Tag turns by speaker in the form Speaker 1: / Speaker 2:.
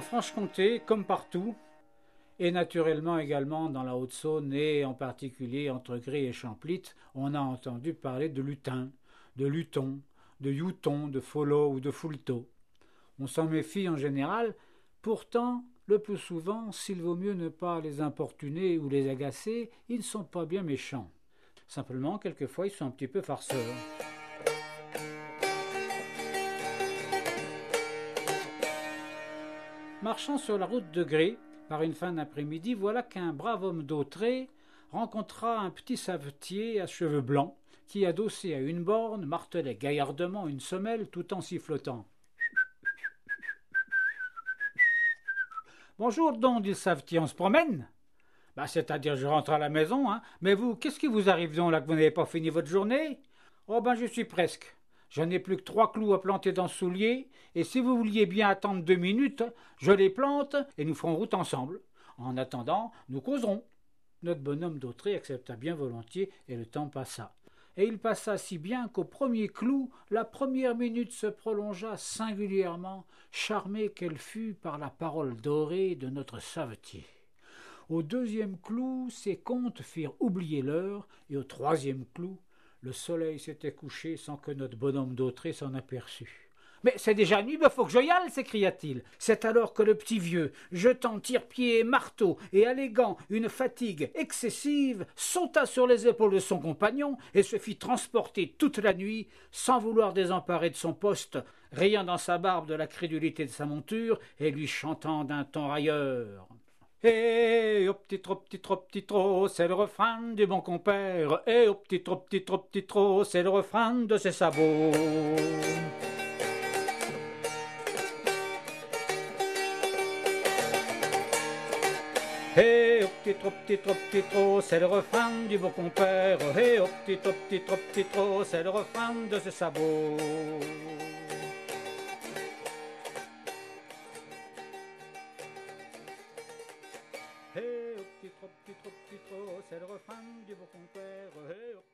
Speaker 1: Franche-Comté, comme partout, et naturellement également dans la Haute-Saône et en particulier entre Gris et Champlit, on a entendu parler de lutin, de luton, de youton, de follow ou de foulto. On s'en méfie en général, pourtant, le plus souvent, s'il vaut mieux ne pas les importuner ou les agacer, ils ne sont pas bien méchants. Simplement, quelquefois, ils sont un petit peu farceurs. Marchant sur la route de Gré, par une fin d'après-midi, voilà qu'un brave homme d'Autré rencontra un petit savetier à cheveux blancs, qui, adossé à une borne, martelait gaillardement une semelle tout en sifflotant. Bonjour donc, dit le savetier, on se promène? Bah, c'est-à-dire, je rentre à la maison, hein. Mais vous, qu'est-ce qui vous arrive donc là que vous n'avez pas fini votre journée? Oh ben, je suis presque. Je n'ai plus que trois clous à planter dans ce soulier, et si vous vouliez bien attendre deux minutes, je les plante et nous ferons route ensemble. En attendant, nous causerons. Notre bonhomme d'Autré accepta bien volontiers, et le temps passa. Et il passa si bien qu'au premier clou, la première minute se prolongea singulièrement, charmée qu'elle fut par la parole dorée de notre savetier. Au deuxième clou, ses contes firent oublier l'heure, et au troisième clou, le soleil s'était couché sans que notre bonhomme d'Autré s'en aperçût. Mais c'est déjà nuit, il faut que je y aille, s'écria-t-il. C'est alors que le petit vieux, jetant tire-pied et marteau et alléguant une fatigue excessive, sauta sur les épaules de son compagnon et se fit transporter toute la nuit, sans vouloir désemparer de son poste, rayant dans sa barbe de la crédulité de sa monture et lui chantant d'un ton railleur. Eh, au petit trop, petit trop, petit trop, c'est le refrain du bon compère. Eh, au petit trop, petit trop, petit trop, c'est le refrain de ses sabots. Eh, au petit trop, petit trop, petit trop, c'est le refrain du bon compère. Eh, au petit trop, petit trop, petit trop, c'est le refrain de ses sabots. petit trop, petit trop, petit trop, c'est le refrain du beau confrère. Eh, oh,